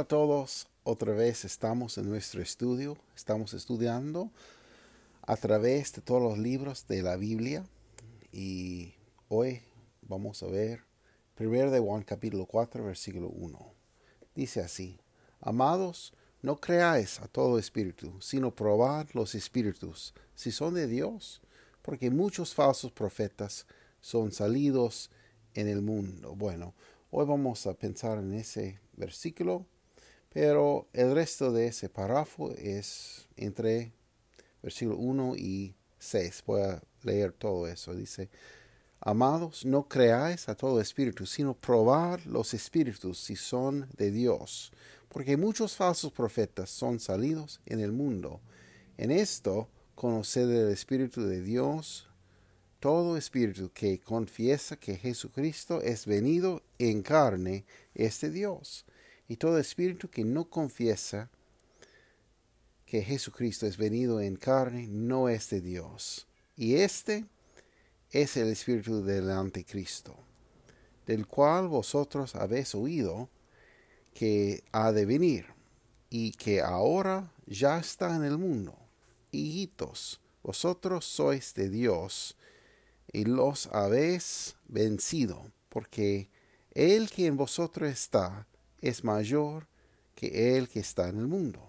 Hola a todos, otra vez estamos en nuestro estudio, estamos estudiando a través de todos los libros de la Biblia y hoy vamos a ver 1 de Juan capítulo 4 versículo 1. Dice así, Amados, no creáis a todo espíritu, sino probad los espíritus, si son de Dios, porque muchos falsos profetas son salidos en el mundo. Bueno, hoy vamos a pensar en ese versículo pero el resto de ese párrafo es entre versículo 1 y 6. Voy a leer todo eso. Dice, Amados, no creáis a todo espíritu, sino probad los espíritus si son de Dios, porque muchos falsos profetas son salidos en el mundo. En esto conoced el Espíritu de Dios. Todo espíritu que confiesa que Jesucristo es venido en carne es de Dios y todo espíritu que no confiesa que Jesucristo es venido en carne no es de Dios. Y este es el espíritu del anticristo, del cual vosotros habéis oído que ha de venir y que ahora ya está en el mundo. Hijitos, vosotros sois de Dios y los habéis vencido, porque el que en vosotros está es mayor que el que está en el mundo.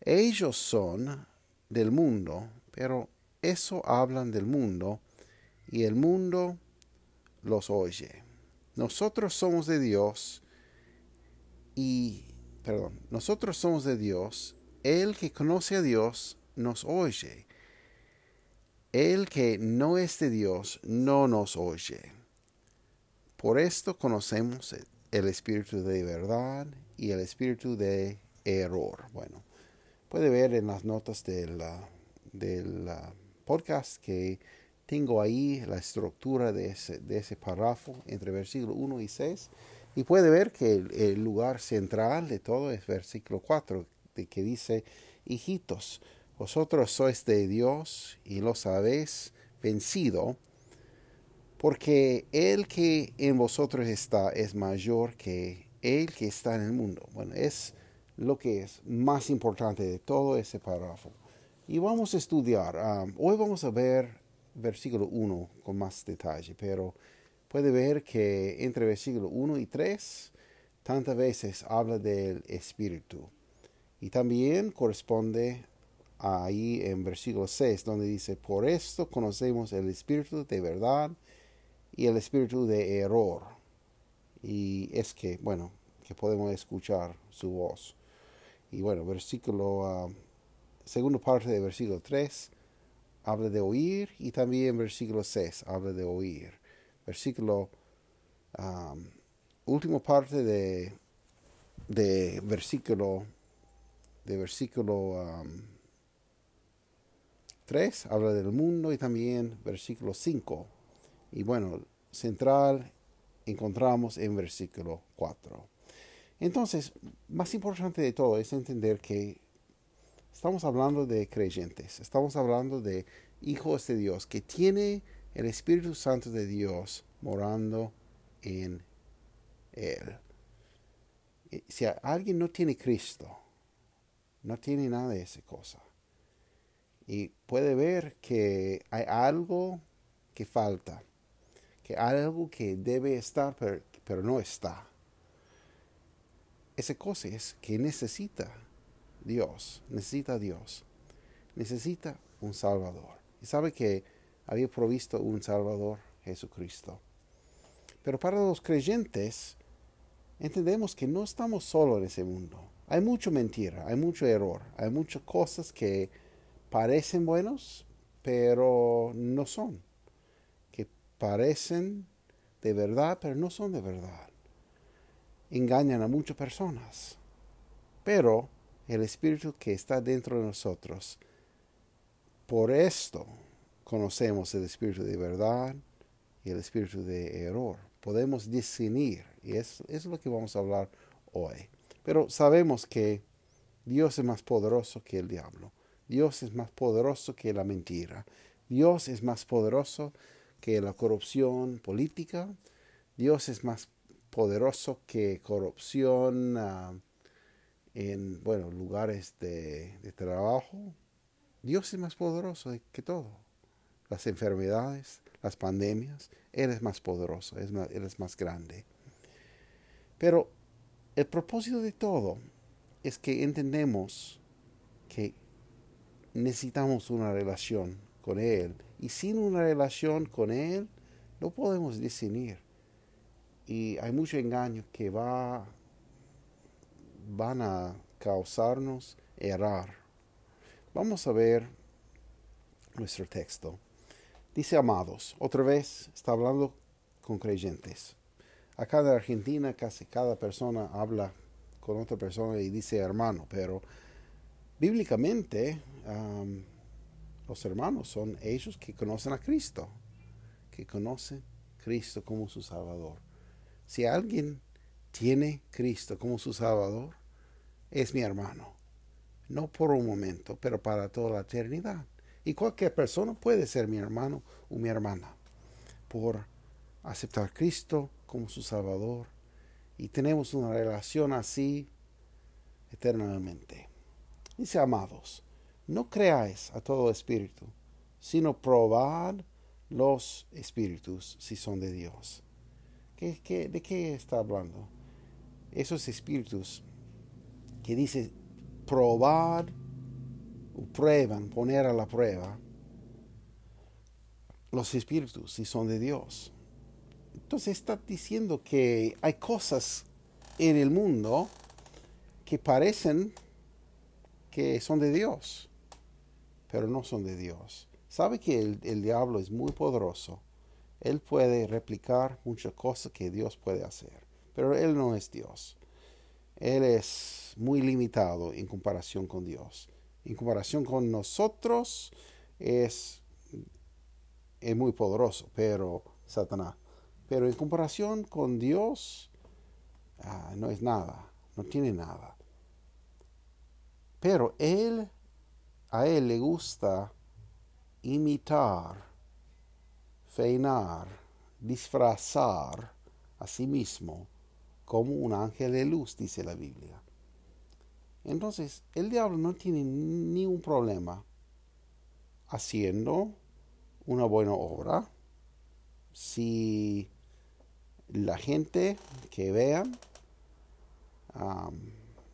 Ellos son del mundo, pero eso hablan del mundo y el mundo los oye. Nosotros somos de Dios y, perdón, nosotros somos de Dios. El que conoce a Dios nos oye. El que no es de Dios no nos oye. Por esto conocemos el espíritu de verdad y el espíritu de error. Bueno, puede ver en las notas del, del podcast que tengo ahí la estructura de ese, de ese párrafo entre versículo 1 y 6 y puede ver que el, lugar central de todo es versículo 4 de que dice hijitos vosotros sois de Dios y los habéis vencido porque el que en vosotros está es mayor que el que está en el mundo. Bueno, es lo que es más importante de todo ese párrafo. Y vamos a estudiar. Um, hoy vamos a ver versículo 1 con más detalle, pero puede ver que entre versículo 1 y 3 tantas veces habla del Espíritu. Y también corresponde ahí en versículo 6, donde dice, por esto conocemos el Espíritu de verdad y el espíritu de error. Y es que, bueno, que podemos escuchar su voz. Y bueno, versículo, uh, segunda parte de versículo 3 habla de oír y también versículo 6 habla de oír. Versículo, um, última parte de, de versículo, de versículo 3 um, habla del mundo y también versículo 5 y bueno, central encontramos en versículo 4. Entonces, más importante de todo es entender que estamos hablando de creyentes, estamos hablando de hijos de Dios, que tiene el Espíritu Santo de Dios morando en él. Si alguien no tiene Cristo, no tiene nada de esa cosa. Y puede ver que hay algo que falta algo que debe estar pero, no está. Esa cosa es que necesita Dios, necesita Dios, necesita un Salvador. Y sabe que había provisto un Salvador, Jesucristo. Pero para los creyentes, entendemos que no estamos solos en ese mundo. Hay mucha mentira, hay mucho error, hay muchas cosas que parecen buenos, pero no son parecen de verdad, pero no son de verdad. Engañan a muchas personas. Pero el Espíritu que está dentro de nosotros. Por esto conocemos el Espíritu de verdad y el Espíritu de error. Podemos discernir, y eso es lo que vamos a hablar hoy. Pero sabemos que Dios es más poderoso que el diablo. Dios es más poderoso que la mentira. Dios es más poderoso que la corrupción política. Dios es más poderoso que corrupción ah, en bueno, lugares de, trabajo. Dios es más poderoso que todo. Las enfermedades, las pandemias, Él es más poderoso, Él es más grande. Pero el propósito de todo es que entendemos que necesitamos una relación con Él. Y sin una relación con Él, no podemos discernir. Y hay mucho engaño que va, van a causarnos errar. Vamos a ver nuestro texto. Dice amados, otra vez está hablando con creyentes. Acá en Argentina casi cada persona habla con otra persona y dice hermano, pero bíblicamente los hermanos son ellos que conocen a Cristo, que conocen Cristo como su Salvador. Si alguien tiene Cristo como su Salvador, es mi hermano. No por un momento, pero para toda la eternidad. Y cualquier persona puede ser mi hermano o mi hermana por aceptar a Cristo como su Salvador. Y tenemos una relación así eternamente. Dice, amados, no creáis a todo espíritu, sino probad los espíritus si son de Dios. ¿Qué, de qué está hablando? Esos espíritus que dice probad o prueban, poner a la prueba los espíritus si son de Dios. Entonces está diciendo que hay cosas en el mundo que parecen que son de Dios, pero no son de Dios. Sabe que el, diablo es muy poderoso. Él puede replicar muchas cosas que Dios puede hacer, pero él no es Dios. Él es muy limitado en comparación con Dios. En comparación con nosotros es, es muy poderoso, pero Satanás. Pero en comparación con Dios ah, no es nada, no tiene nada. Pero él, a él le gusta imitar, feinar, disfrazar a sí mismo como un ángel de luz, dice la Biblia. Entonces, el diablo no tiene ningún problema haciendo una buena obra si la gente que vean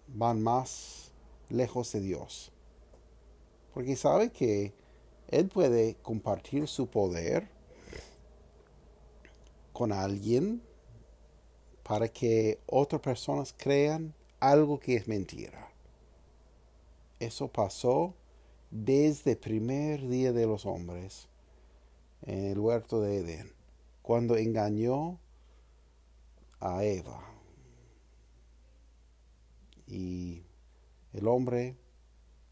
van más lejos de Dios. Porque sabe que Él puede compartir su poder con alguien para que otras personas crean algo que es mentira. Eso pasó desde el primer día de los hombres en el huerto de Edén, cuando engañó a Eva. Y el hombre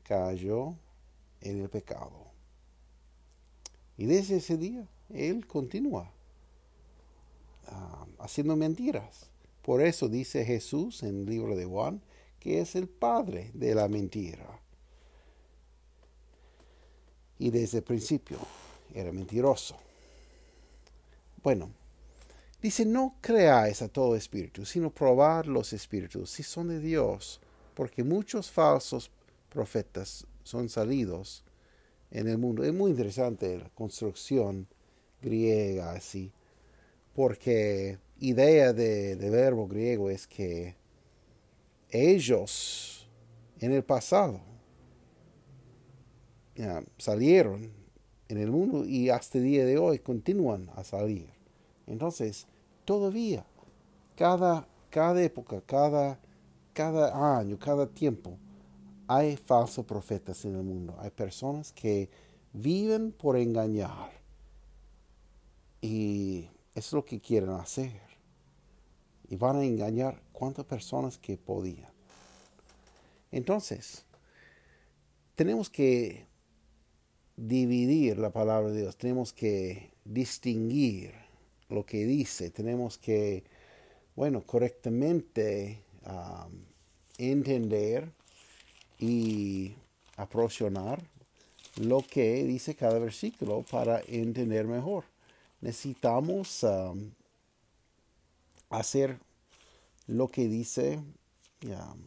cayó en el pecado. Y desde ese día él continúa ah, haciendo mentiras. Por eso dice Jesús en el libro de Juan que es el padre de la mentira. Y desde el principio era mentiroso. Bueno, dice, no creáis a todo espíritu, sino probar los espíritus, si son de Dios, porque muchos falsos profetas son salidos en el mundo. Es muy interesante la construcción griega así, porque idea de, verbo griego es que ellos en el pasado salieron en el mundo y hasta el día de hoy continúan a salir. Entonces, todavía, cada, cada época, cada cada año, cada tiempo, hay falsos profetas en el mundo. Hay personas que viven por engañar. Y es lo que quieren hacer. Y van a engañar cuantas personas que podían. Entonces, tenemos que dividir la palabra de Dios, tenemos que distinguir lo que dice, tenemos que, bueno, correctamente um, entender y aproxiar lo que dice cada versículo para entender mejor. Necesitamos um, hacer lo que dice um,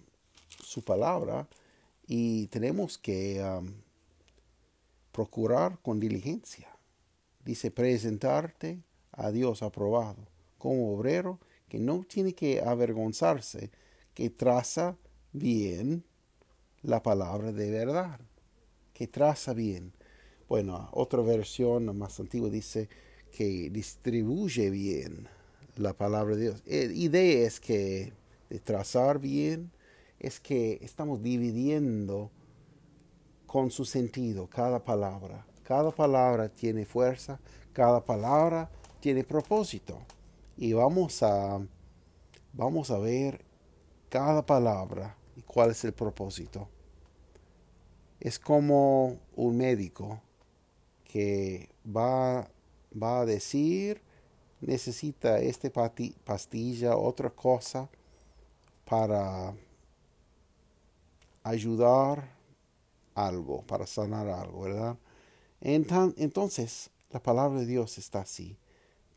su palabra y tenemos que um, procurar con diligencia. Dice presentarte a Dios aprobado como obrero que no tiene que avergonzarse, que traza bien la palabra de verdad, que traza bien. Bueno, otra versión más antigua dice que distribuye bien la palabra de Dios. La idea es que trazar bien es que estamos dividiendo con su sentido cada palabra. Cada palabra tiene fuerza, cada palabra tiene propósito. Y vamos a, vamos a ver cada palabra cuál es el propósito. Es como un médico que va, va a decir, necesita esta pastilla, otra cosa, para ayudar algo, para sanar algo, ¿verdad? Entonces, la palabra de Dios está así.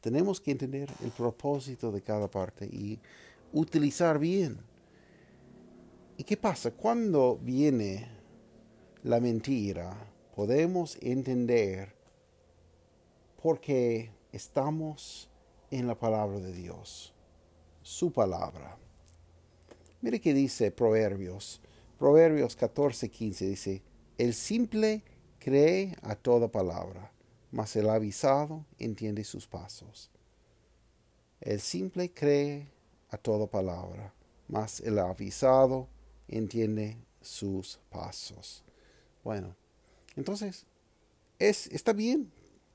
Tenemos que entender el propósito de cada parte y utilizar bien. ¿Y qué pasa? Cuando viene la mentira, podemos entender porque estamos en la palabra de Dios, su palabra. Mire que dice Proverbios, Proverbios 14, 15 dice, el simple cree a toda palabra, mas el avisado entiende sus pasos. El simple cree a toda palabra, mas el avisado entiende sus pasos. Bueno, entonces, es, está bien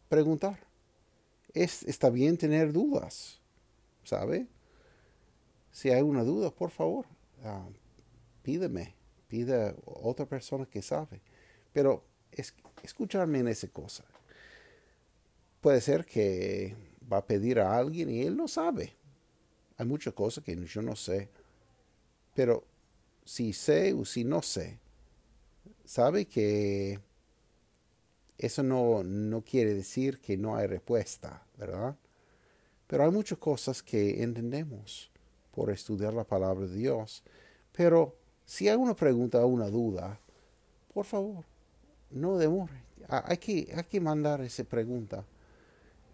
preguntar es, está bien tener dudas, ¿sabe? Si hay una duda, por favor, uh, pídeme, pida a otra persona que sabe. Pero es, escucharme en esa cosa. Puede ser que va a pedir a alguien y él no sabe. Hay muchas cosas que yo no sé. Pero si sé o si no sé, sabe que eso no, no quiere decir que no hay respuesta, ¿verdad? Pero hay muchas cosas que entendemos por estudiar la palabra de Dios. Pero si hay una pregunta o una duda, por favor, no demore. Hay que, hay que mandar esa pregunta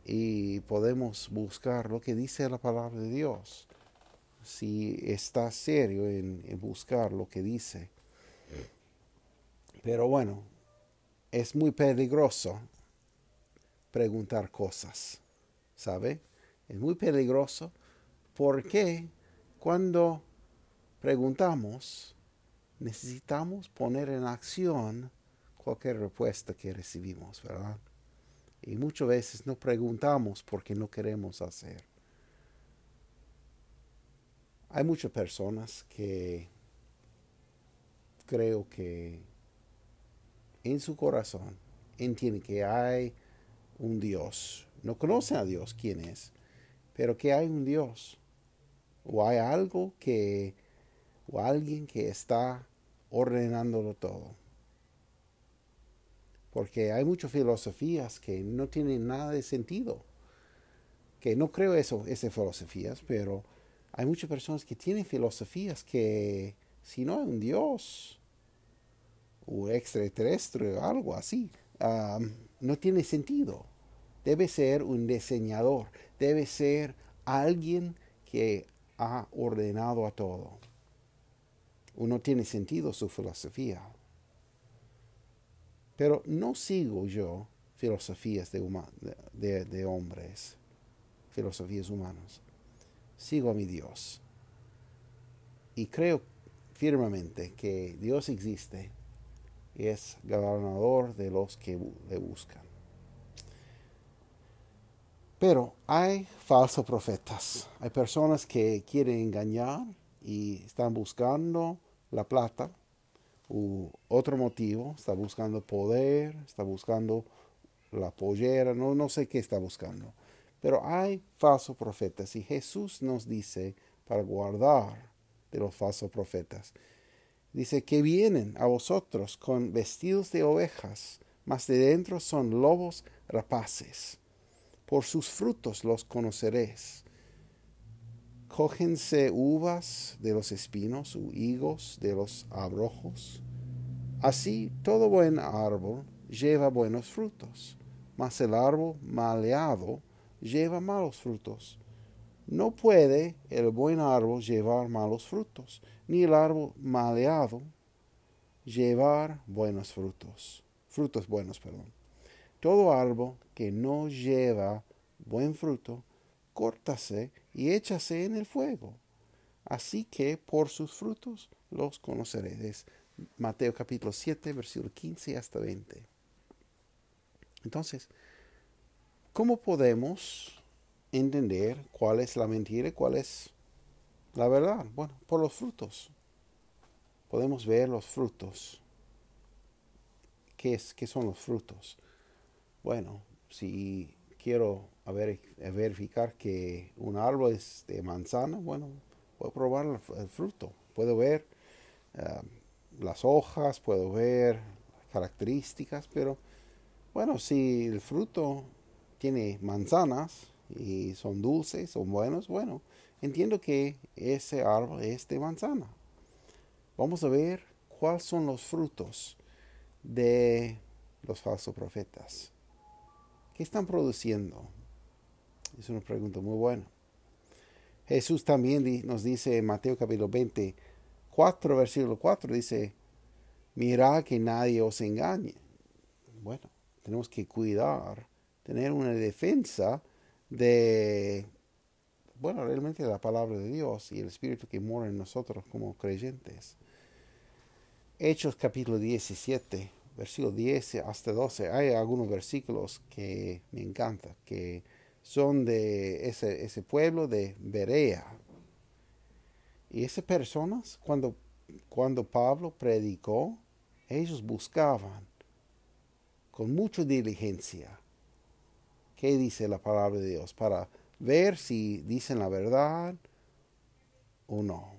y podemos buscar lo que dice la palabra de Dios. Si está serio en, buscar lo que dice. Pero bueno, es muy peligroso preguntar cosas, ¿sabe? Es muy peligroso porque cuando preguntamos necesitamos poner en acción cualquier respuesta que recibimos, ¿verdad? Y muchas veces no preguntamos porque no queremos hacer. Hay muchas personas que creo que en su corazón entiende que hay un Dios. No conoce a Dios quién es, pero que hay un Dios. O hay algo que, o alguien que está ordenándolo todo. Porque hay muchas filosofías que no tienen nada de sentido. Que no creo eso, esas filosofías, pero hay muchas personas que tienen filosofías que si no hay un Dios, o extraterrestre o algo así. no tiene sentido. Debe ser un diseñador, debe ser alguien que ha ordenado a todo. Uno tiene sentido su filosofía. Pero no sigo yo filosofías de hombres, filosofías humanas. Sigo a mi Dios. Y creo firmemente que Dios existe es gobernador de los que le buscan. Pero hay falsos profetas, hay personas que quieren engañar y están buscando la plata u otro motivo, está buscando poder, está buscando la pollera, no, no sé qué está buscando. Pero hay falsos profetas y Jesús nos dice para guardar de los falsos profetas. Dice que vienen a vosotros con vestidos de ovejas, mas de dentro son lobos rapaces. Por sus frutos los conoceréis. Cógense uvas de los espinos u higos de los abrojos. Así todo buen árbol lleva buenos frutos, mas el árbol maleado lleva malos frutos. No puede el buen árbol llevar malos frutos, ni el árbol maleado llevar buenos frutos. Frutos buenos, perdón. Todo árbol que no lleva buen fruto, córtase y échase en el fuego. Así que por sus frutos los conoceréis. Mateo capítulo 7, versículo 15 hasta 20. Entonces, ¿cómo podemos entender cuál es la mentira y cuál es la verdad. Bueno, por los frutos. Podemos ver los frutos. ¿Qué, es, qué son los frutos? Bueno, si quiero verificar que un árbol es de manzana, bueno, puedo probar el, fruto. Puedo ver eh, las hojas, puedo ver características, pero bueno, si el fruto tiene manzanas, y son dulces, son buenos, bueno, entiendo que ese árbol es de manzana. Vamos a ver cuáles son los frutos de los falsos profetas. ¿Qué están produciendo? Es una pregunta muy buena. Jesús también nos dice en Mateo capítulo 20, 4, versículo 4, dice, mira que nadie os engañe. Bueno, tenemos que cuidar, tener una defensa de, bueno, realmente la palabra de Dios y el Espíritu que mora en nosotros como creyentes. Hechos capítulo 17, versículo 10 hasta 12. Hay algunos versículos que me encantan, que son de ese, ese pueblo de Berea. Y esas personas, cuando, cuando Pablo predicó, ellos buscaban con mucha diligencia qué dice la palabra de Dios, para ver si dicen la verdad o no.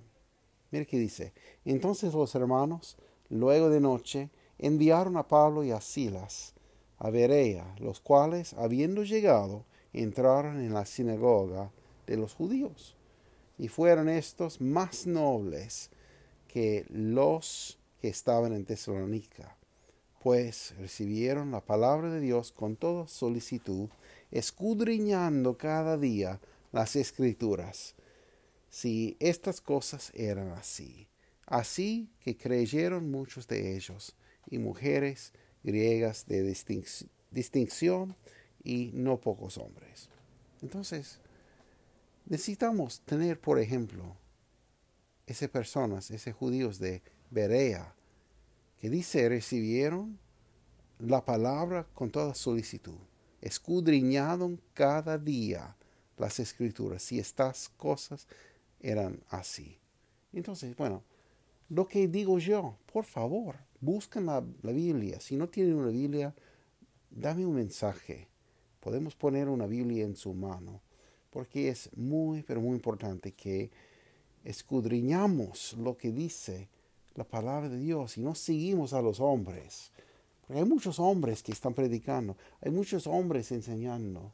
Mire qué dice. Entonces los hermanos, luego de noche, enviaron a Pablo y a Silas a Berea, los cuales, habiendo llegado, entraron en la sinagoga de los judíos. Y fueron estos más nobles que los que estaban en Tesalónica, pues recibieron la palabra de Dios con toda solicitud escudriñando cada día las escrituras, si estas cosas eran así. Así que creyeron muchos de ellos, y mujeres griegas de distinción, y no pocos hombres. Entonces, necesitamos tener, por ejemplo, esas personas, esos judíos de Berea, que dice recibieron la palabra con toda solicitud escudriñaron cada día las escrituras, si estas cosas eran así. Entonces, bueno, lo que digo yo, por favor, busquen la, Biblia. Si no tienen una Biblia, dame un mensaje. Podemos poner una Biblia en su mano, porque es muy, pero muy importante que escudriñamos lo que dice la palabra de Dios y no seguimos a los hombres hay muchos hombres que están predicando, hay muchos hombres enseñando,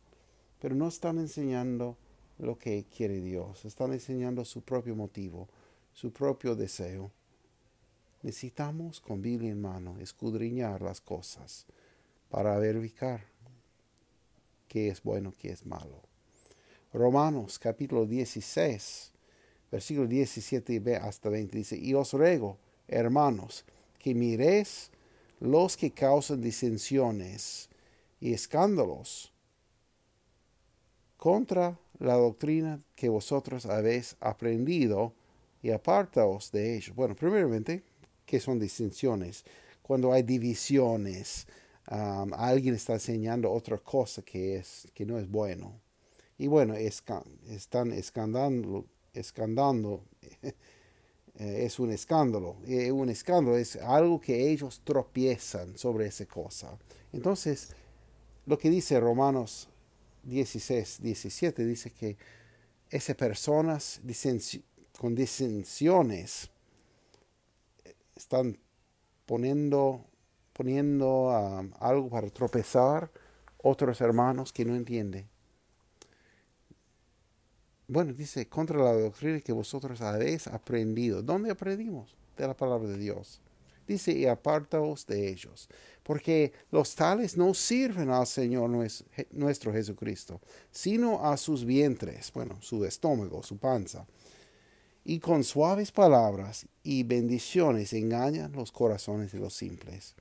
pero no están enseñando lo que quiere Dios, están enseñando su propio motivo, su propio deseo. Necesitamos con Biblia en mano escudriñar las cosas para verificar qué es bueno, qué es malo. Romanos capítulo 16, versículo 17 hasta 20 dice, y os ruego, hermanos, que miréis los que causan disensiones y escándalos contra la doctrina que vosotros habéis aprendido y apartaos de ellos. Bueno, primeramente, ¿qué son disensiones? Cuando hay divisiones, um, alguien está enseñando otra cosa que, es, que no es bueno. Y bueno, están escandando, escandando eh, es un escándalo. Eh, un escándalo es algo que ellos tropiezan sobre esa cosa. Entonces, lo que dice Romanos 16, 17, dice que esas personas con disensiones están poniendo, poniendo um, algo para tropezar otros hermanos que no entienden. Bueno, dice, contra la doctrina que vosotros habéis aprendido. ¿Dónde aprendimos? De la palabra de Dios. Dice, y apartaos de ellos, porque los tales no sirven al Señor nuestro Jesucristo, sino a sus vientres, bueno, su estómago, su panza. Y con suaves palabras y bendiciones engañan los corazones de los simples.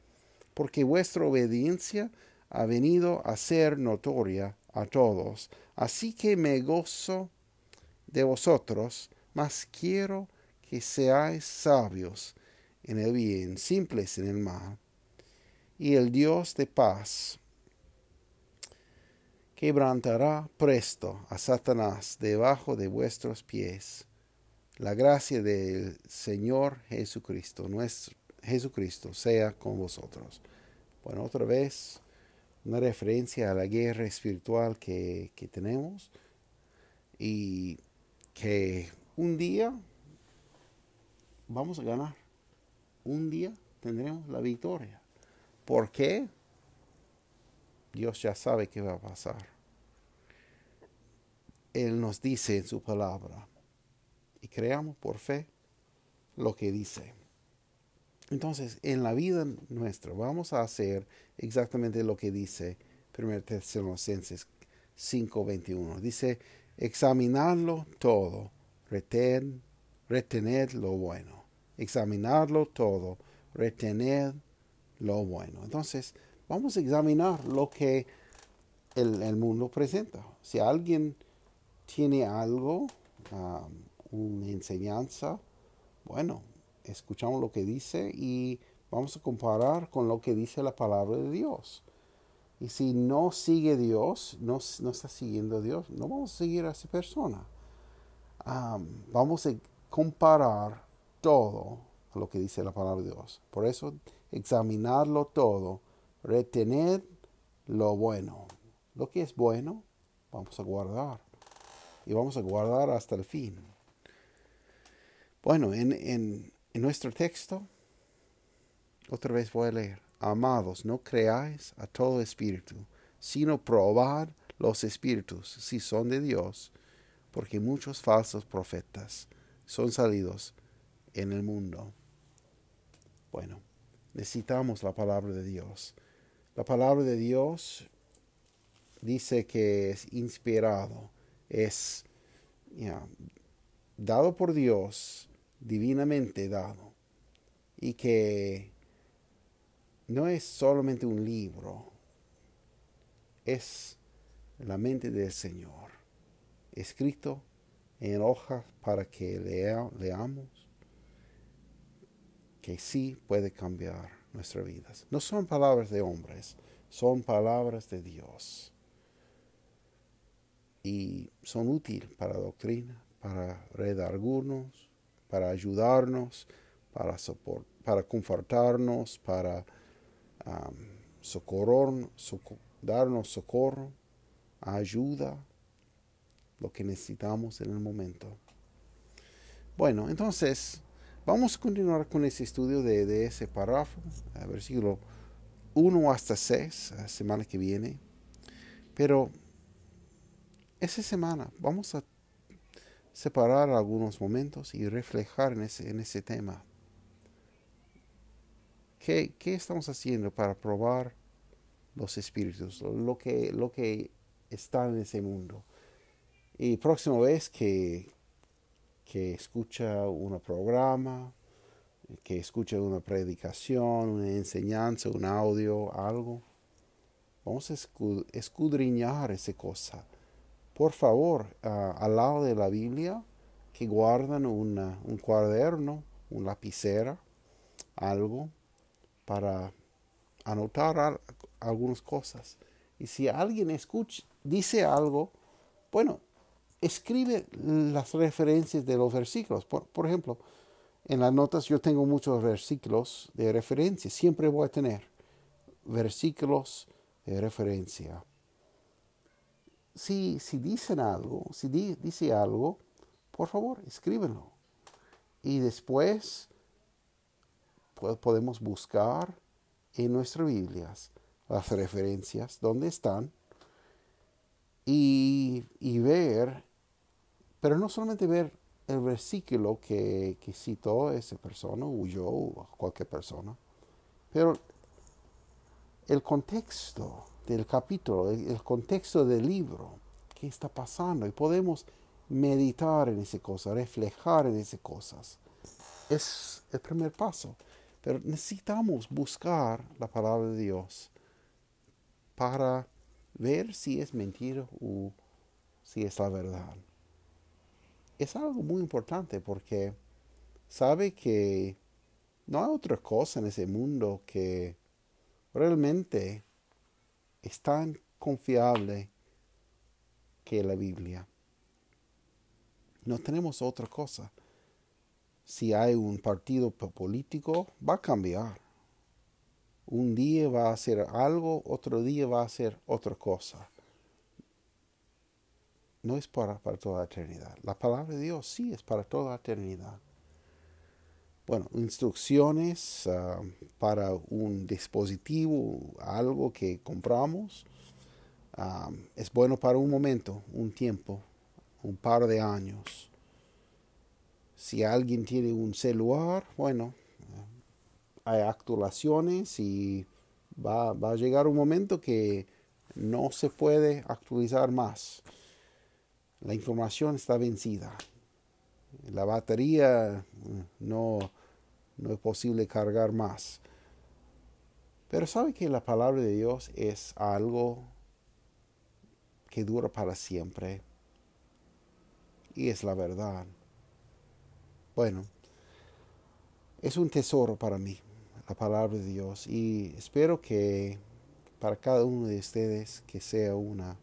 Porque vuestra obediencia ha venido a ser notoria a todos. Así que me gozo de vosotros, mas quiero que seáis sabios en el bien, simples en el mal. Y el Dios de paz quebrantará presto a Satanás debajo de vuestros pies. La gracia del Señor Jesucristo, nuestro Jesucristo, sea con vosotros. Bueno, otra vez, una referencia a la guerra espiritual que, que tenemos y que un día vamos a ganar. Un día tendremos la victoria. ¿Por qué? Dios ya sabe qué va a pasar. Él nos dice en su palabra y creamos por fe lo que dice. Entonces, en la vida nuestra vamos a hacer exactamente lo que dice 1 Tesalonicenses 5:21. Dice, examinarlo todo, retener, retener lo bueno. Examinarlo todo, retener lo bueno. Entonces, vamos a examinar lo que el, mundo presenta. Si alguien tiene algo, um, una enseñanza, bueno, escuchamos lo que dice y vamos a comparar con lo que dice la palabra de Dios. Y si no sigue Dios, no, no está siguiendo a Dios, no vamos a seguir a esa persona. vamos a comparar todo a lo que dice la palabra de Dios. Por eso, examinarlo todo, retener lo bueno. Lo que es bueno, vamos a guardar. Y vamos a guardar hasta el fin. Bueno, en, en, en nuestro texto, otra vez voy a leer. Amados, no creáis a todo espíritu, sino probad los espíritus si son de Dios, porque muchos falsos profetas son salidos en el mundo. Bueno, necesitamos la palabra de Dios. La palabra de Dios dice que es inspirado, es dado por Dios, divinamente dado, y que no es solamente un libro, es la mente del Señor, escrito en hojas para que leamos, que sí puede cambiar nuestras vidas. No son palabras de hombres, son palabras de Dios. Y son útiles para doctrina, para redargurnos, para ayudarnos, para, para confortarnos, para socorro, darnos socorro, ayuda, lo que necesitamos en el momento. Bueno, entonces vamos a continuar con ese estudio de, ese párrafo, versículo 1 hasta 6, la semana que viene. Pero esa semana vamos a separar algunos momentos y reflejar en ese tema. ¿Qué, estamos haciendo para probar los espíritus, lo que, lo que está en ese mundo? Y próxima vez que, que escucha un programa, que escucha una predicación, una enseñanza, un audio, algo, vamos a escudriñar esa cosa. Por favor, al lado de la Biblia, que guardan un cuaderno, una lapicera, algo, para anotar algunas cosas. Y si alguien escucha, dice algo, bueno, escribe las referencias de los versículos. Por, ejemplo, En las notas yo tengo muchos versículos de referencia. Siempre voy a tener versículos de referencia. Si, si dicen algo, si dice algo, por favor, escríbenlo. Y después podemos buscar en nuestras Biblias las referencias, dónde están, y, ver, pero no solamente ver el versículo que, citó esa persona, o yo, o cualquier persona, pero el contexto del capítulo, el, contexto del libro, qué está pasando, y podemos meditar en esa cosa, reflejar en esas cosas. Es el primer paso. Pero necesitamos buscar la palabra de Dios para ver si es mentira o si es la verdad. Es algo muy importante porque sabe que no hay otra cosa en ese mundo que realmente es tan confiable que la Biblia. No tenemos otra cosa si hay un partido político, va a cambiar. Un día va a hacer algo, otro día va a hacer otra cosa. No es para, toda la eternidad. La palabra de Dios sí es para toda la eternidad. Bueno, instrucciones ah, para un dispositivo, algo que compramos, ah, es bueno para un momento, un tiempo, un par de años si alguien tiene un celular, bueno, hay actualizaciones y va, a llegar un momento que no se puede actualizar más. La información está vencida. La batería no, no es posible cargar más. Pero sabe que la palabra de Dios es algo que dura para siempre. Y es la verdad. Bueno, es un tesoro para mí, la palabra de Dios, y espero que para cada uno de ustedes que sea una,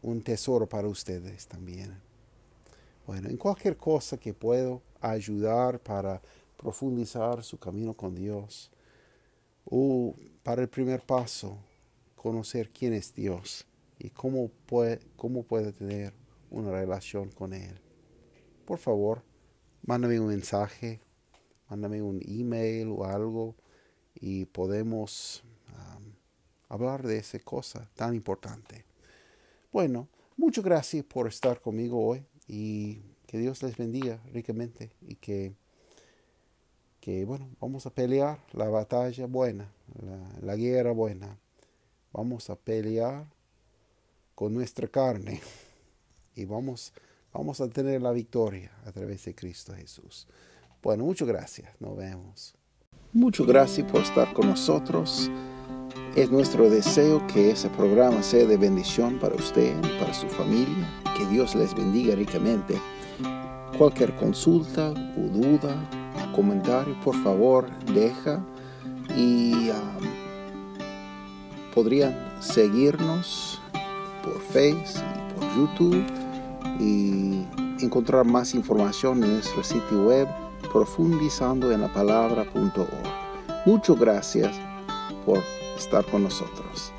un tesoro para ustedes también. Bueno, en cualquier cosa que puedo ayudar para profundizar su camino con Dios, o para el primer paso, conocer quién es Dios y cómo puede, cómo puede tener una relación con Él. Por favor, mándame un mensaje, mándame un email o algo y podemos hablar de esa cosa tan importante. Bueno, muchas gracias por estar conmigo hoy y que Dios les bendiga ricamente y que, que bueno, vamos a pelear la batalla buena, la, la guerra buena. Vamos a pelear con nuestra carne y vamos a vamos a tener la victoria a través de Cristo Jesús. Bueno, muchas gracias. Nos vemos. Muchas gracias por estar con nosotros. Es nuestro deseo que ese programa sea de bendición para usted y para su familia. Que Dios les bendiga ricamente. Cualquier consulta o duda, comentario, por favor, deja. Y um, podrían seguirnos por Facebook y por YouTube y encontrar más información en nuestro sitio web profundizando. Muchas gracias por estar con nosotros.